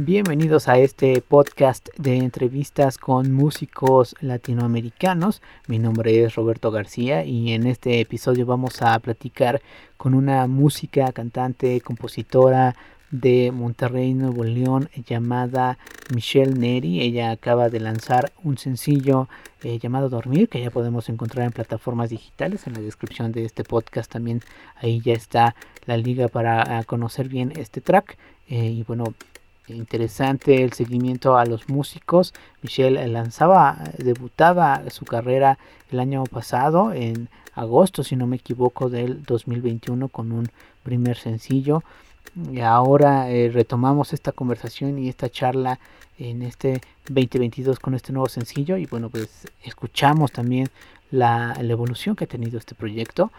Bienvenidos a este podcast de entrevistas con músicos latinoamericanos. Mi nombre es Roberto García y en este episodio vamos a platicar con una música, cantante, compositora de Monterrey, Nuevo León, llamada Michelle Neri. Ella acaba de lanzar un sencillo eh, llamado Dormir, que ya podemos encontrar en plataformas digitales. En la descripción de este podcast también ahí ya está la liga para conocer bien este track. Eh, y bueno, interesante el seguimiento a los músicos. Michelle lanzaba, debutaba su carrera el año pasado, en agosto, si no me equivoco, del 2021 con un primer sencillo. Y ahora eh, retomamos esta conversación y esta charla en este 2022 con este nuevo sencillo y bueno pues escuchamos también la, la evolución que ha tenido este proyecto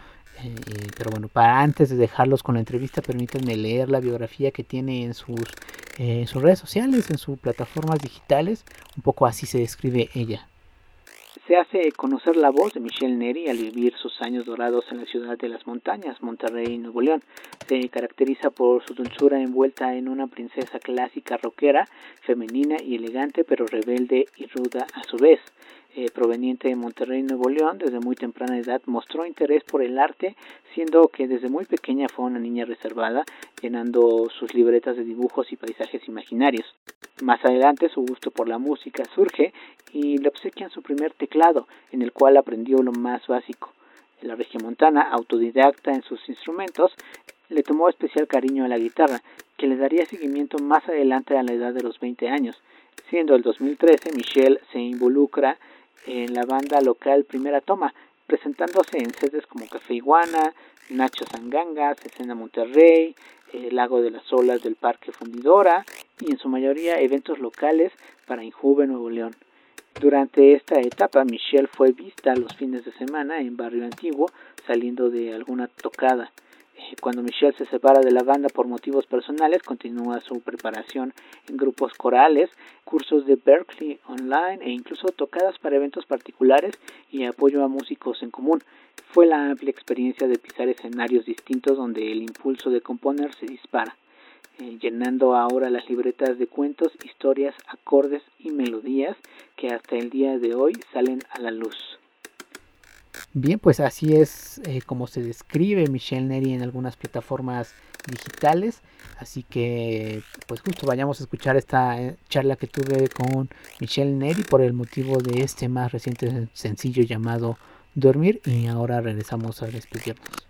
eh, pero bueno, para antes de dejarlos con la entrevista, permítanme leer la biografía que tiene en sus, eh, sus redes sociales, en sus plataformas digitales. Un poco así se describe ella. Se hace conocer la voz de Michelle Neri al vivir sus años dorados en la ciudad de las montañas, Monterrey, Nuevo León. Se caracteriza por su dulzura envuelta en una princesa clásica rockera, femenina y elegante, pero rebelde y ruda a su vez. Eh, proveniente de Monterrey, Nuevo León, desde muy temprana edad mostró interés por el arte, siendo que desde muy pequeña fue una niña reservada, llenando sus libretas de dibujos y paisajes imaginarios. Más adelante su gusto por la música surge y le obsequian su primer teclado, en el cual aprendió lo más básico. La regiomontana, autodidacta en sus instrumentos, le tomó especial cariño a la guitarra, que le daría seguimiento más adelante a la edad de los 20 años. Siendo el 2013, Michelle se involucra en la banda local Primera Toma, presentándose en sedes como Café Iguana, Nacho Sangangas, Escena Monterrey, el Lago de las Olas del Parque Fundidora y en su mayoría eventos locales para Injuve Nuevo León. Durante esta etapa, Michelle fue vista los fines de semana en Barrio Antiguo saliendo de alguna tocada. Cuando Michelle se separa de la banda por motivos personales, continúa su preparación en grupos corales, cursos de Berkeley online e incluso tocadas para eventos particulares y apoyo a músicos en común. Fue la amplia experiencia de pisar escenarios distintos donde el impulso de componer se dispara, eh, llenando ahora las libretas de cuentos, historias, acordes y melodías que hasta el día de hoy salen a la luz. Bien, pues así es eh, como se describe Michelle Neri en algunas plataformas digitales. Así que, pues justo vayamos a escuchar esta eh, charla que tuve con Michelle Neri por el motivo de este más reciente sencillo llamado Dormir. Y ahora regresamos a despedirnos.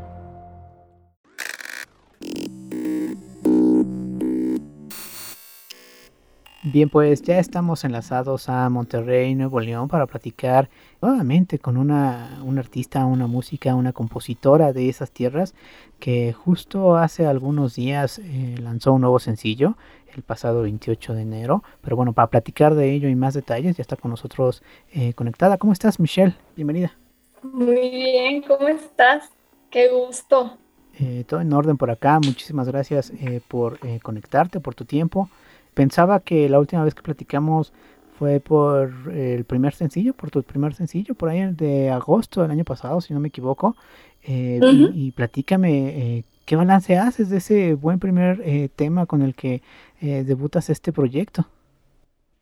Bien, pues ya estamos enlazados a Monterrey, Nuevo León, para platicar nuevamente con una, artista, una música, una compositora de esas tierras que justo hace algunos días eh, lanzó un nuevo sencillo el pasado 28 de enero. Pero bueno, para platicar de ello y más detalles, ya está con nosotros eh, conectada. ¿Cómo estás, Michelle? Bienvenida. Muy bien, ¿cómo estás? Qué gusto. Eh, todo en orden por acá. Muchísimas gracias por conectarte, por tu tiempo. Pensaba que la última vez que platicamos fue por el primer sencillo, por tu primer sencillo, por ahí de agosto del año pasado, si no me equivoco. Eh, y, platícame, eh, ¿qué balance haces de ese buen primer eh, tema con el que debutas este proyecto?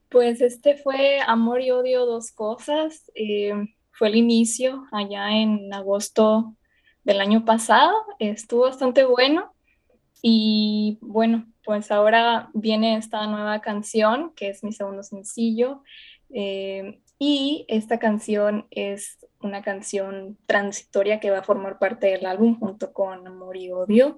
Pues este fue Amor y Odio, dos cosas. fue el inicio allá en agosto del año pasado. Estuvo bastante bueno. Y bueno, pues ahora viene esta nueva canción, que es mi segundo sencillo, eh, y esta canción es una canción transitoria que va a formar parte del álbum junto con Amor y Odio.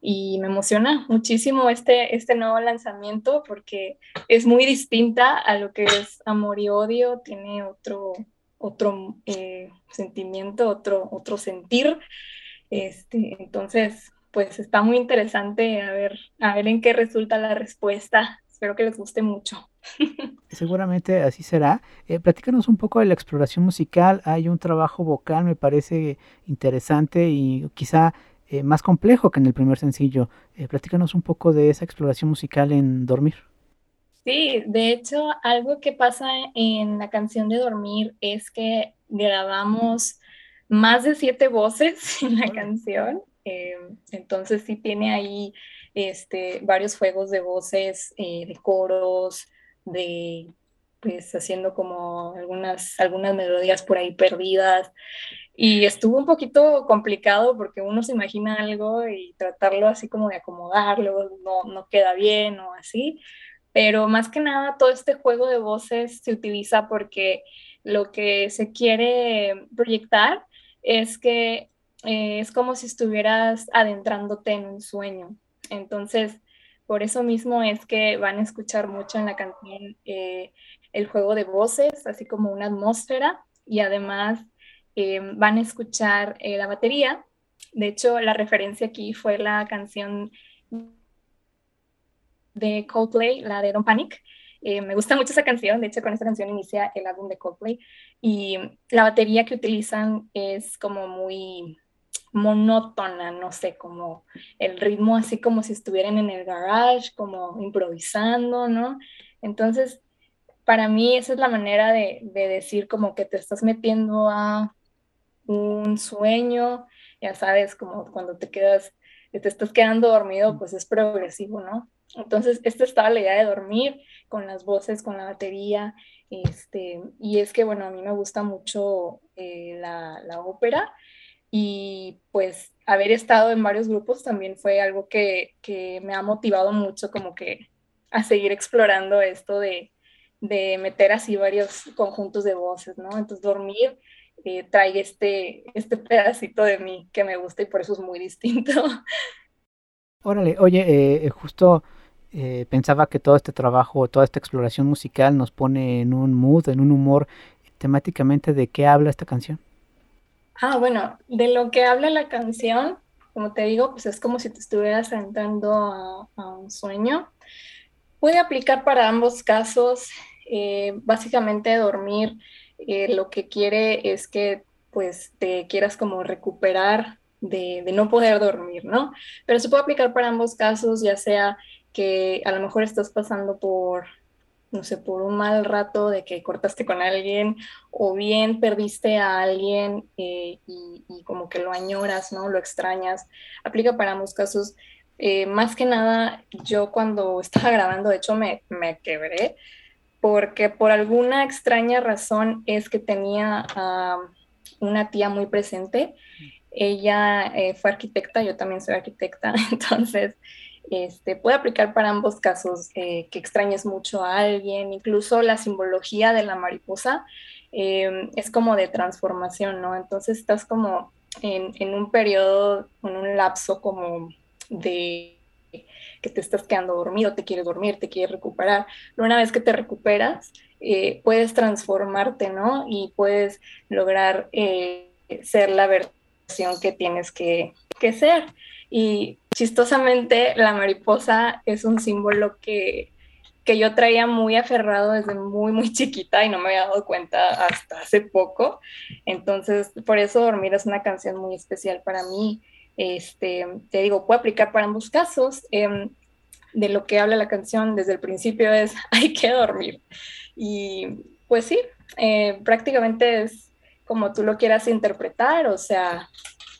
Y me emociona muchísimo este, este nuevo lanzamiento porque es muy distinta a lo que es Amor y Odio, tiene otro, otro eh, sentimiento, otro, otro sentir. Este, entonces, pues está muy interesante a ver, a ver en qué resulta la respuesta. Espero que les guste mucho. Seguramente así será. Eh, platícanos un poco de la exploración musical. Hay un trabajo vocal, me parece interesante y quizá eh, más complejo que en el primer sencillo. Eh, platícanos un poco de esa exploración musical en Dormir. Sí, de hecho, algo que pasa en la canción de Dormir es que grabamos más de siete voces en la canción. Em, entonces sí tiene ahí este, varios juegos de voces, eh, de coros, de pues haciendo como algunas, algunas melodías por ahí perdidas. Y estuvo un poquito complicado porque uno se imagina algo y tratarlo así como de acomodarlo, no, no queda bien o así. Pero más que nada todo este juego de voces se utiliza porque lo que se quiere proyectar es que eh, es como si estuvieras adentrándote en un sueño. Entonces, por eso mismo es que van a escuchar mucho en la canción eh, el juego de voces, así como una atmósfera, y además eh, van a escuchar la batería. De hecho, la referencia aquí fue la canción de Coldplay, la de Don't Panic. me gusta mucho esa canción, de hecho con esta canción inicia el álbum de Coldplay y la batería que utilizan es como muy monótona, no sé, como el ritmo así como si estuvieran en el garage, como improvisando, ¿no? Entonces, para mí esa es la manera de, decir como que te estás metiendo a un sueño, ya sabes, como cuando te quedas, te estás quedando dormido, pues es progresivo, ¿no? Entonces, esta estaba la idea de dormir con las voces, con la batería, este, y es que, bueno, a mí me gusta mucho eh, la, la ópera, y pues haber estado en varios grupos también fue algo que, me ha motivado mucho como que a seguir explorando esto de, meter así varios conjuntos de voces, ¿no? Entonces dormir eh, trae este, este pedacito de mí que me gusta y por eso es muy distinto. Órale, oye, eh, justo eh, pensaba que todo este trabajo, toda esta exploración musical nos pone en un mood, en un humor temáticamente de qué habla esta canción. Ah, bueno, de lo que habla la canción como te digo, pues es como si te estuvieras entrando a, un sueño. Puede aplicar para ambos casos. Eh, básicamente dormir eh, lo que quiere es que pues te quieras como recuperar de, de, no poder dormir, ¿no? Pero se puede aplicar para ambos casos, ya sea que a lo mejor estás pasando por no sé, por un mal rato de que cortaste con alguien o bien perdiste a alguien eh, y, como que lo añoras, ¿no? Lo extrañas. Aplica para ambos casos. Eh, más que nada, yo cuando estaba grabando, de hecho, me, me quebré porque por alguna extraña razón es que tenía a una tía muy presente. Ella eh, fue arquitecta, yo también soy arquitecta, entonces este, puede aplicar para ambos casos, eh, que extrañes mucho a alguien, incluso la simbología de la mariposa eh, es como de transformación, ¿no? Entonces estás como en, un periodo, en un lapso como de que te estás quedando dormido, te quieres dormir, te quieres recuperar. Pero una vez que te recuperas, eh, puedes transformarte, ¿no? Y puedes lograr ser la versión que tienes que, que ser. Y chistosamente la mariposa es un símbolo que, que yo traía muy aferrado desde muy, muy chiquita y no me había dado cuenta hasta hace poco. Entonces, por eso Dormir es una canción muy especial para mí. Este, te digo, puede aplicar para ambos casos. Em, de lo que habla la canción desde el principio es hay que dormir. Y pues sí, eh, prácticamente es como tú lo quieras interpretar, o sea,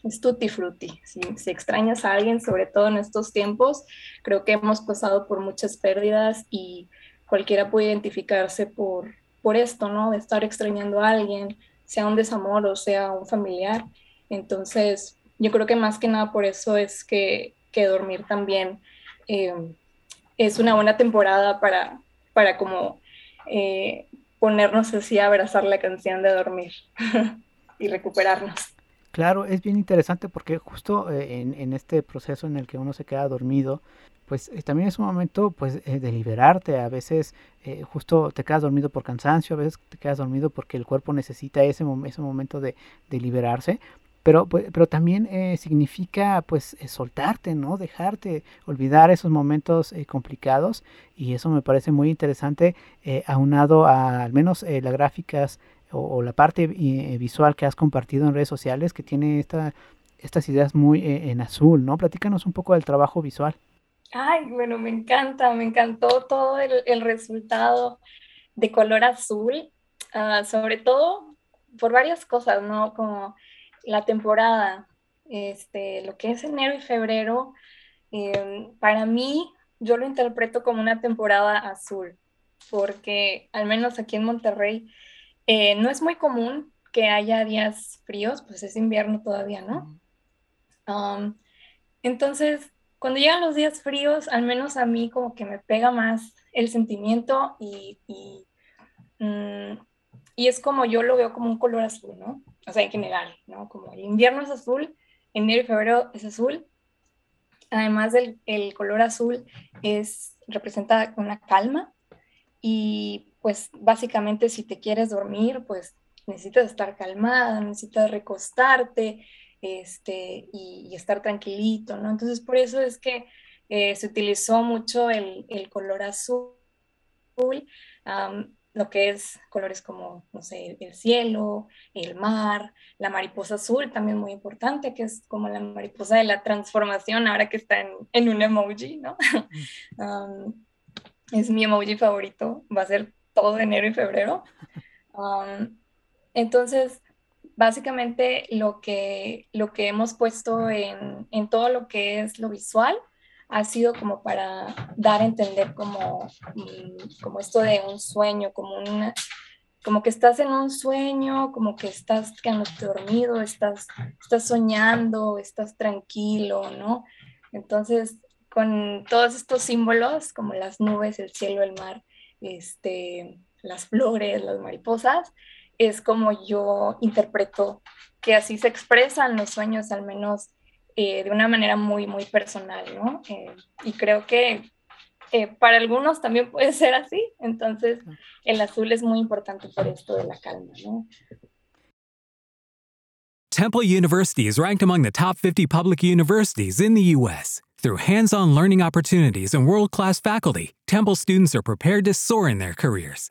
es tutti frutti. Si, extrañas a alguien, sobre todo en estos tiempos, creo que hemos pasado por muchas pérdidas y cualquiera puede identificarse por, por esto, ¿no? De estar extrañando a alguien, sea un desamor o sea un familiar. Entonces, yo creo que más que nada por eso es que, que dormir también eh, es una buena temporada para, para como eh, ponernos así a abrazar la canción de dormir y recuperarnos. Claro, es bien interesante porque justo eh, en, este proceso en el que uno se queda dormido, pues eh, también es un momento pues eh, de liberarte. A veces justo te quedas dormido por cansancio, a veces te quedas dormido porque el cuerpo necesita ese, ese momento de, liberarse. Pero, pues, pero también significa pues soltarte, ¿no? Dejarte, olvidar esos momentos complicados y eso me parece muy interesante aunado a al menos las gráficas o, la parte eh, visual que has compartido en redes sociales que tiene esta, estas ideas muy eh, en azul, ¿no? Platícanos un poco del trabajo visual. Ay, bueno, me encanta, me encantó todo el, resultado de color azul, ah, sobre todo por varias cosas, ¿no? Como la temporada, este, lo que es enero y febrero, em, para mí yo lo interpreto como una temporada azul, porque al menos aquí en Monterrey eh, no es muy común que haya días fríos, pues es invierno todavía, ¿no? entonces, cuando llegan los días fríos, al menos a mí como que me pega más el sentimiento y, mm, y, es como yo lo veo como un color azul, ¿no? O sea, en general, ¿no? Como el invierno es azul, enero y febrero es azul. Además del el color azul es, representa una calma y pues básicamente si te quieres dormir, pues necesitas estar calmada, necesitas recostarte este, y, estar tranquilito, ¿no? Entonces por eso es que eh, se utilizó mucho el, color azul, lo que es colores como, no sé, el cielo, el mar, la mariposa azul, también muy importante, que es como la mariposa de la transformación, ahora que está en, un emoji, ¿no? Mm. es mi emoji favorito, va a ser todo enero y febrero. Entonces, básicamente lo que, lo que hemos puesto en, en, todo lo que es lo visual ha sido como para dar a entender como, mm, como esto de un sueño, como, una, como que estás en un sueño, como que estás quedándote dormido, estás, estás soñando, estás tranquilo, ¿no? Entonces, con todos estos símbolos, como las nubes, el cielo, el mar, este, las flores, las mariposas, es como yo interpreto que así se expresan los sueños, al menos eh, de una manera muy, muy personal, ¿no? Eh, y creo que eh, para algunos también puede ser así, entonces el azul es muy importante por esto de la calma, ¿no? Temple University is ranked among the top 50 public universities in the U.S. Through hands on learning opportunities and world class faculty, Temple students are prepared to soar in their careers.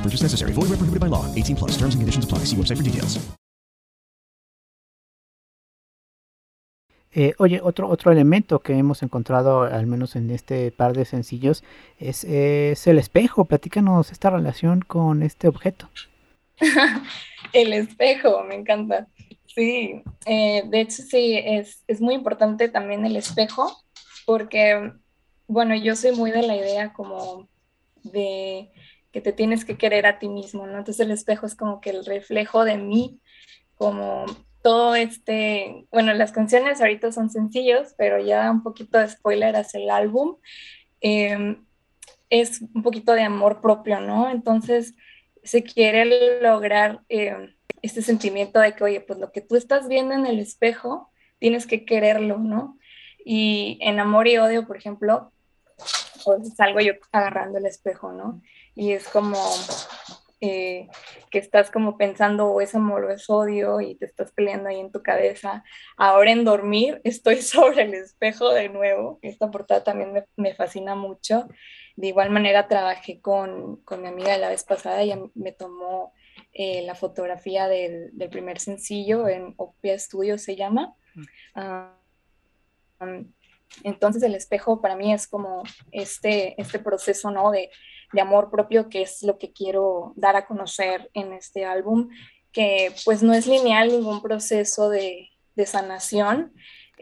No purchase necessary. Void where prohibited by law. 18 plus. Terms and conditions apply. See website for details. Eh, oye, otro, otro elemento que hemos encontrado, al menos en este par de sencillos, es, es el espejo. Platícanos esta relación con este objeto. el espejo, me encanta. Sí, eh, de hecho sí, es, es, muy importante también el espejo, porque, bueno, yo soy muy de la idea como de que te tienes que querer a ti mismo, ¿no? Entonces el espejo es como que el reflejo de mí, como todo este, bueno, las canciones ahorita son sencillos, pero ya un poquito de spoiler hacia el álbum, eh, es un poquito de amor propio, ¿no? Entonces se quiere lograr... Eh, este sentimiento de que, oye, pues lo que tú estás viendo en el espejo, tienes que quererlo, ¿no? Y en amor y odio, por ejemplo, pues salgo yo agarrando el espejo, ¿no? Y es como eh, que estás como pensando o es amor o es odio y te estás peleando ahí en tu cabeza. Ahora en dormir estoy sobre el espejo de nuevo. Esta portada también me, me fascina mucho. De igual manera trabajé con, con mi amiga de la vez pasada, ella me tomó eh, la fotografía del, del, primer sencillo en Opia Studio se llama. Um, entonces el espejo para mí es como este, este proceso ¿no? de, de, amor propio que es lo que quiero dar a conocer en este álbum, que pues no es lineal ningún proceso de, de sanación,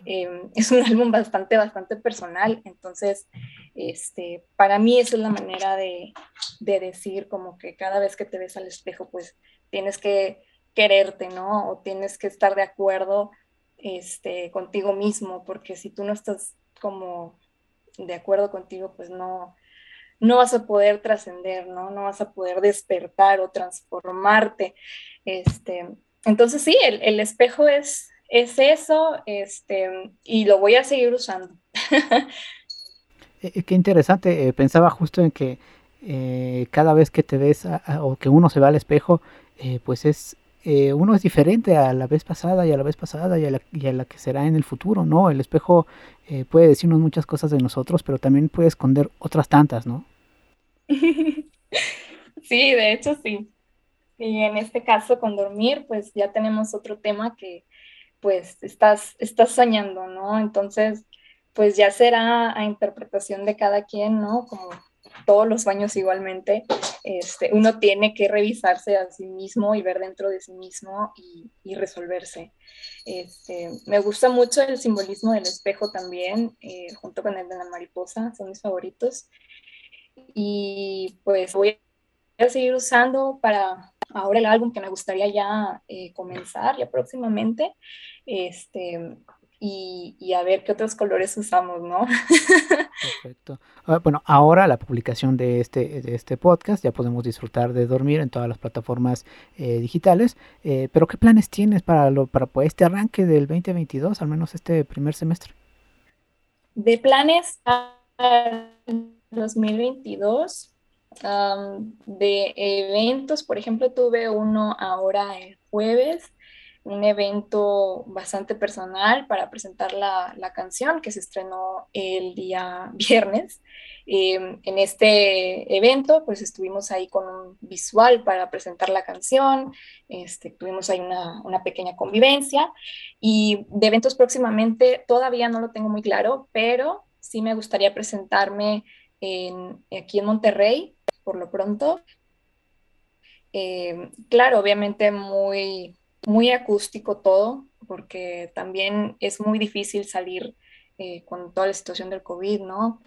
eh, es un álbum bastante, bastante personal, entonces este, para mí esa es la manera de, de, decir como que cada vez que te ves al espejo, pues tienes que quererte, ¿no? O tienes que estar de acuerdo este, contigo mismo, porque si tú no estás como de acuerdo contigo, pues no, no vas a poder trascender, ¿no? No vas a poder despertar o transformarte. Este, entonces sí, el, el espejo es, es eso, este, y lo voy a seguir usando. Eh, qué interesante, eh, pensaba justo en que eh, cada vez que te ves o que uno se va al espejo, eh, pues es eh, uno es diferente a la vez pasada y a la vez pasada y a la, y a la que será en el futuro, ¿no? El espejo eh, puede decirnos muchas cosas de nosotros, pero también puede esconder otras tantas, ¿no? Sí, de hecho sí. Y en este caso con dormir, pues ya tenemos otro tema que pues estás, estás soñando, ¿no? Entonces, pues ya será a interpretación de cada quien, ¿no? Como todos los sueños igualmente, este, uno tiene que revisarse a sí mismo y ver dentro de sí mismo y, y resolverse. Este, me gusta mucho el simbolismo del espejo también, eh, junto con el de la mariposa, son mis favoritos. Y pues voy a seguir usando para ahora el álbum que me gustaría ya eh, comenzar ya próximamente. Este, y, y, a ver qué otros colores usamos, ¿no? Perfecto. Ah, bueno, ahora la publicación de este, de este podcast ya podemos disfrutar de dormir en todas las plataformas eh, digitales, eh, pero ¿qué planes tienes para, lo, para este arranque del 2022, al menos este primer semestre? De planes a 2022, um, de eventos, por ejemplo, tuve uno ahora el jueves, un evento bastante personal para presentar la, la canción que se estrenó el día viernes. Em, en este evento, pues estuvimos ahí con un visual para presentar la canción, este, tuvimos ahí una, una, pequeña convivencia y de eventos próximamente todavía no lo tengo muy claro, pero sí me gustaría presentarme en, aquí en Monterrey por lo pronto. Em, claro, obviamente muy, muy acústico todo, porque también es muy difícil salir eh, con toda la situación del COVID, ¿no?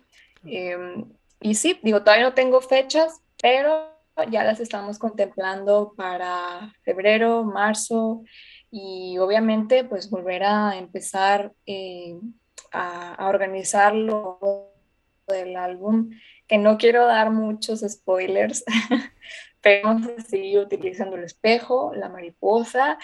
Em, y sí, digo, todavía no tengo fechas, pero ya las estamos contemplando para febrero, marzo y obviamente pues volver a empezar eh, a, a organizar lo del álbum, que no quiero dar muchos spoilers, pero vamos a seguir utilizando el espejo, la mariposa,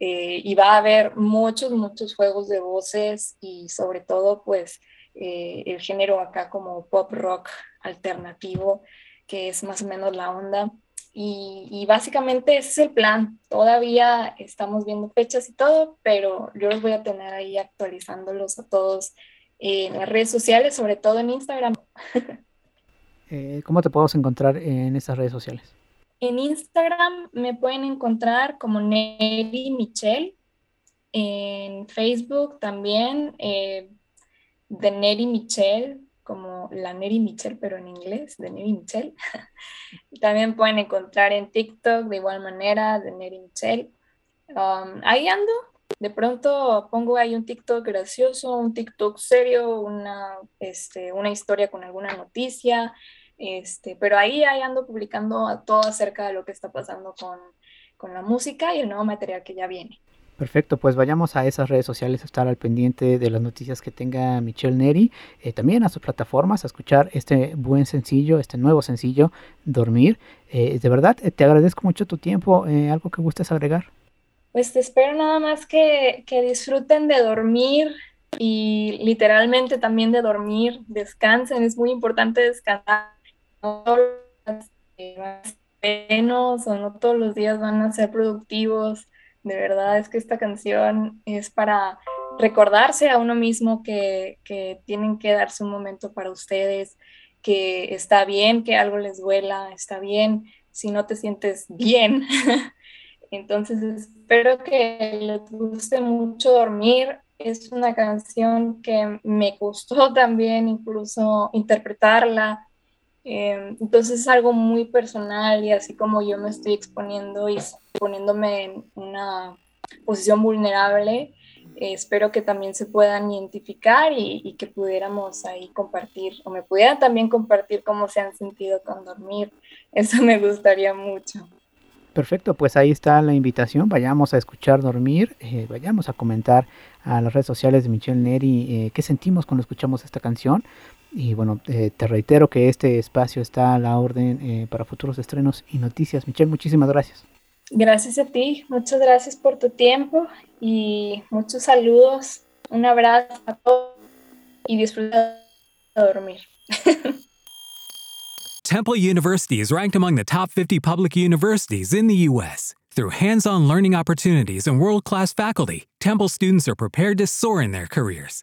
eh, y va a haber muchos, muchos juegos de voces y sobre todo pues eh, el género acá como pop rock alternativo, que es más o menos la onda. Y, básicamente ese es el plan. Todavía estamos viendo fechas y todo, pero yo los voy a tener ahí actualizándolos a todos en las redes sociales, sobre todo en Instagram. Eh, ¿Cómo te podemos encontrar en esas redes sociales? En Instagram me pueden encontrar como Neri Michelle. En Facebook también, eh, de Neri Michelle, como la Neri Michelle, pero en inglés, de Neri Michelle. también pueden encontrar en TikTok de igual manera, de Neri Michelle. Um, ahí ando. De pronto pongo ahí un TikTok gracioso, un TikTok serio, una, este, una historia con alguna noticia, este, pero ahí, ahí ando publicando todo acerca de lo que está pasando con, con la música y el nuevo material que ya viene. Perfecto, pues vayamos a esas redes sociales a estar al pendiente de las noticias que tenga Michelle Neri, eh, también a sus plataformas, a escuchar este buen sencillo, este nuevo sencillo, Dormir. Eh, de verdad, eh, te agradezco mucho tu tiempo. ¿Algo que gustes agregar? Pues te espero nada más que, que disfruten de dormir y literalmente también de dormir, descansen, es muy importante descansar o no todos los días van a ser productivos. De verdad es que esta canción es para recordarse a uno mismo que, que tienen que darse un momento para ustedes, que está bien que algo les duela, está bien si no te sientes bien. Entonces espero que les guste mucho dormir. Es una canción que me gustó también incluso interpretarla Em, entonces es algo muy personal y así como yo me estoy exponiendo y poniéndome en una posición vulnerable, eh, espero que también se puedan identificar y, que pudiéramos ahí compartir o me pudieran también compartir cómo se han sentido con dormir. Eso me gustaría mucho. Perfecto, pues ahí está la invitación. Vayamos a escuchar dormir, eh, vayamos a comentar a las redes sociales de Michelle Neri eh, qué sentimos cuando escuchamos esta canción. Y bueno, eh, te reitero que este espacio está a la orden eh, para futuros estrenos y noticias. Michelle, muchísimas gracias. Gracias a ti, muchas gracias por tu tiempo y muchos saludos. Un abrazo a todos y disfruta de dormir. Temple University is ranked among the top 50 public universities in the U.S. Through hands on learning opportunities and world class faculty, Temple students are prepared to soar in their careers.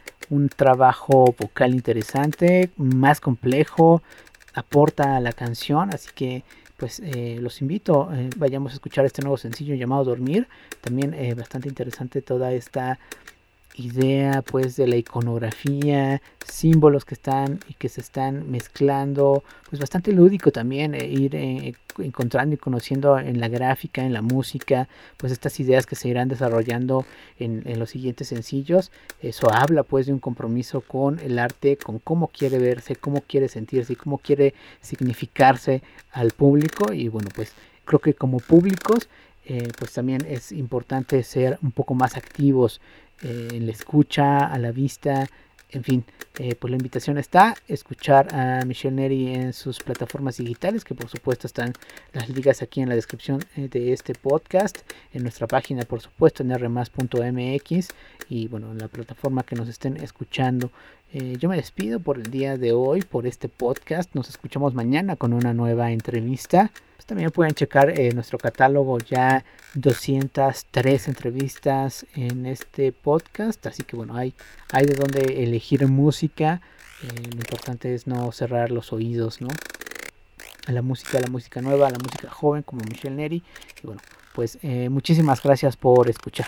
un trabajo vocal interesante, más complejo, aporta a la canción, así que pues eh, los invito, eh, vayamos a escuchar este nuevo sencillo llamado Dormir, también eh, bastante interesante toda esta idea pues de la iconografía, símbolos que están y que se están mezclando, pues bastante lúdico también eh, ir eh, encontrando y conociendo en la gráfica, en la música, pues estas ideas que se irán desarrollando en, los siguientes sencillos. Eso habla pues de un compromiso con el arte, con cómo quiere verse, cómo quiere sentirse y cómo quiere significarse al público y bueno pues creo que como públicos eh, pues también es importante ser un poco más activos eh, en la escucha, a la vista, en fin, eh, pues la invitación está, escuchar a Michelle Neri en sus plataformas digitales, que por supuesto están las ligas aquí en la descripción eh, de este podcast, en nuestra página por supuesto en rmas.mx y bueno, en la plataforma que nos estén escuchando. Eh, yo me despido por el día de hoy, por este podcast, nos escuchamos mañana con una nueva entrevista. Pues también pueden checar eh, nuestro catálogo ya 203 entrevistas en este podcast, así que bueno, hay, hay de donde elegir música. Eh, lo importante es no cerrar los oídos, ¿no? A la música, a la música nueva, a la música joven como Michelle Neri. Y bueno, pues muchísimas gracias por escuchar.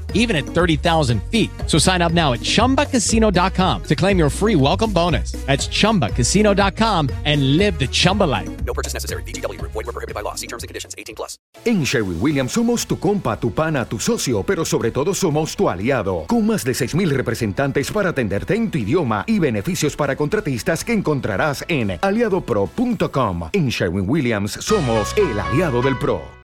even at 30,000 feet. So sign up now at chumbacasino.com to claim your free welcome bonus. That's chumbacasino.com and live the Chumba life. No purchase necessary. VGW, void, were prohibited by law. See terms and conditions 18 plus. En Sherwin Williams somos tu compa, tu pana, tu socio, pero sobre todo somos tu aliado. Con más de 6,000 representantes para atenderte en tu idioma y beneficios para contratistas que encontrarás en aliadopro.com. En Sherwin Williams somos el aliado del pro.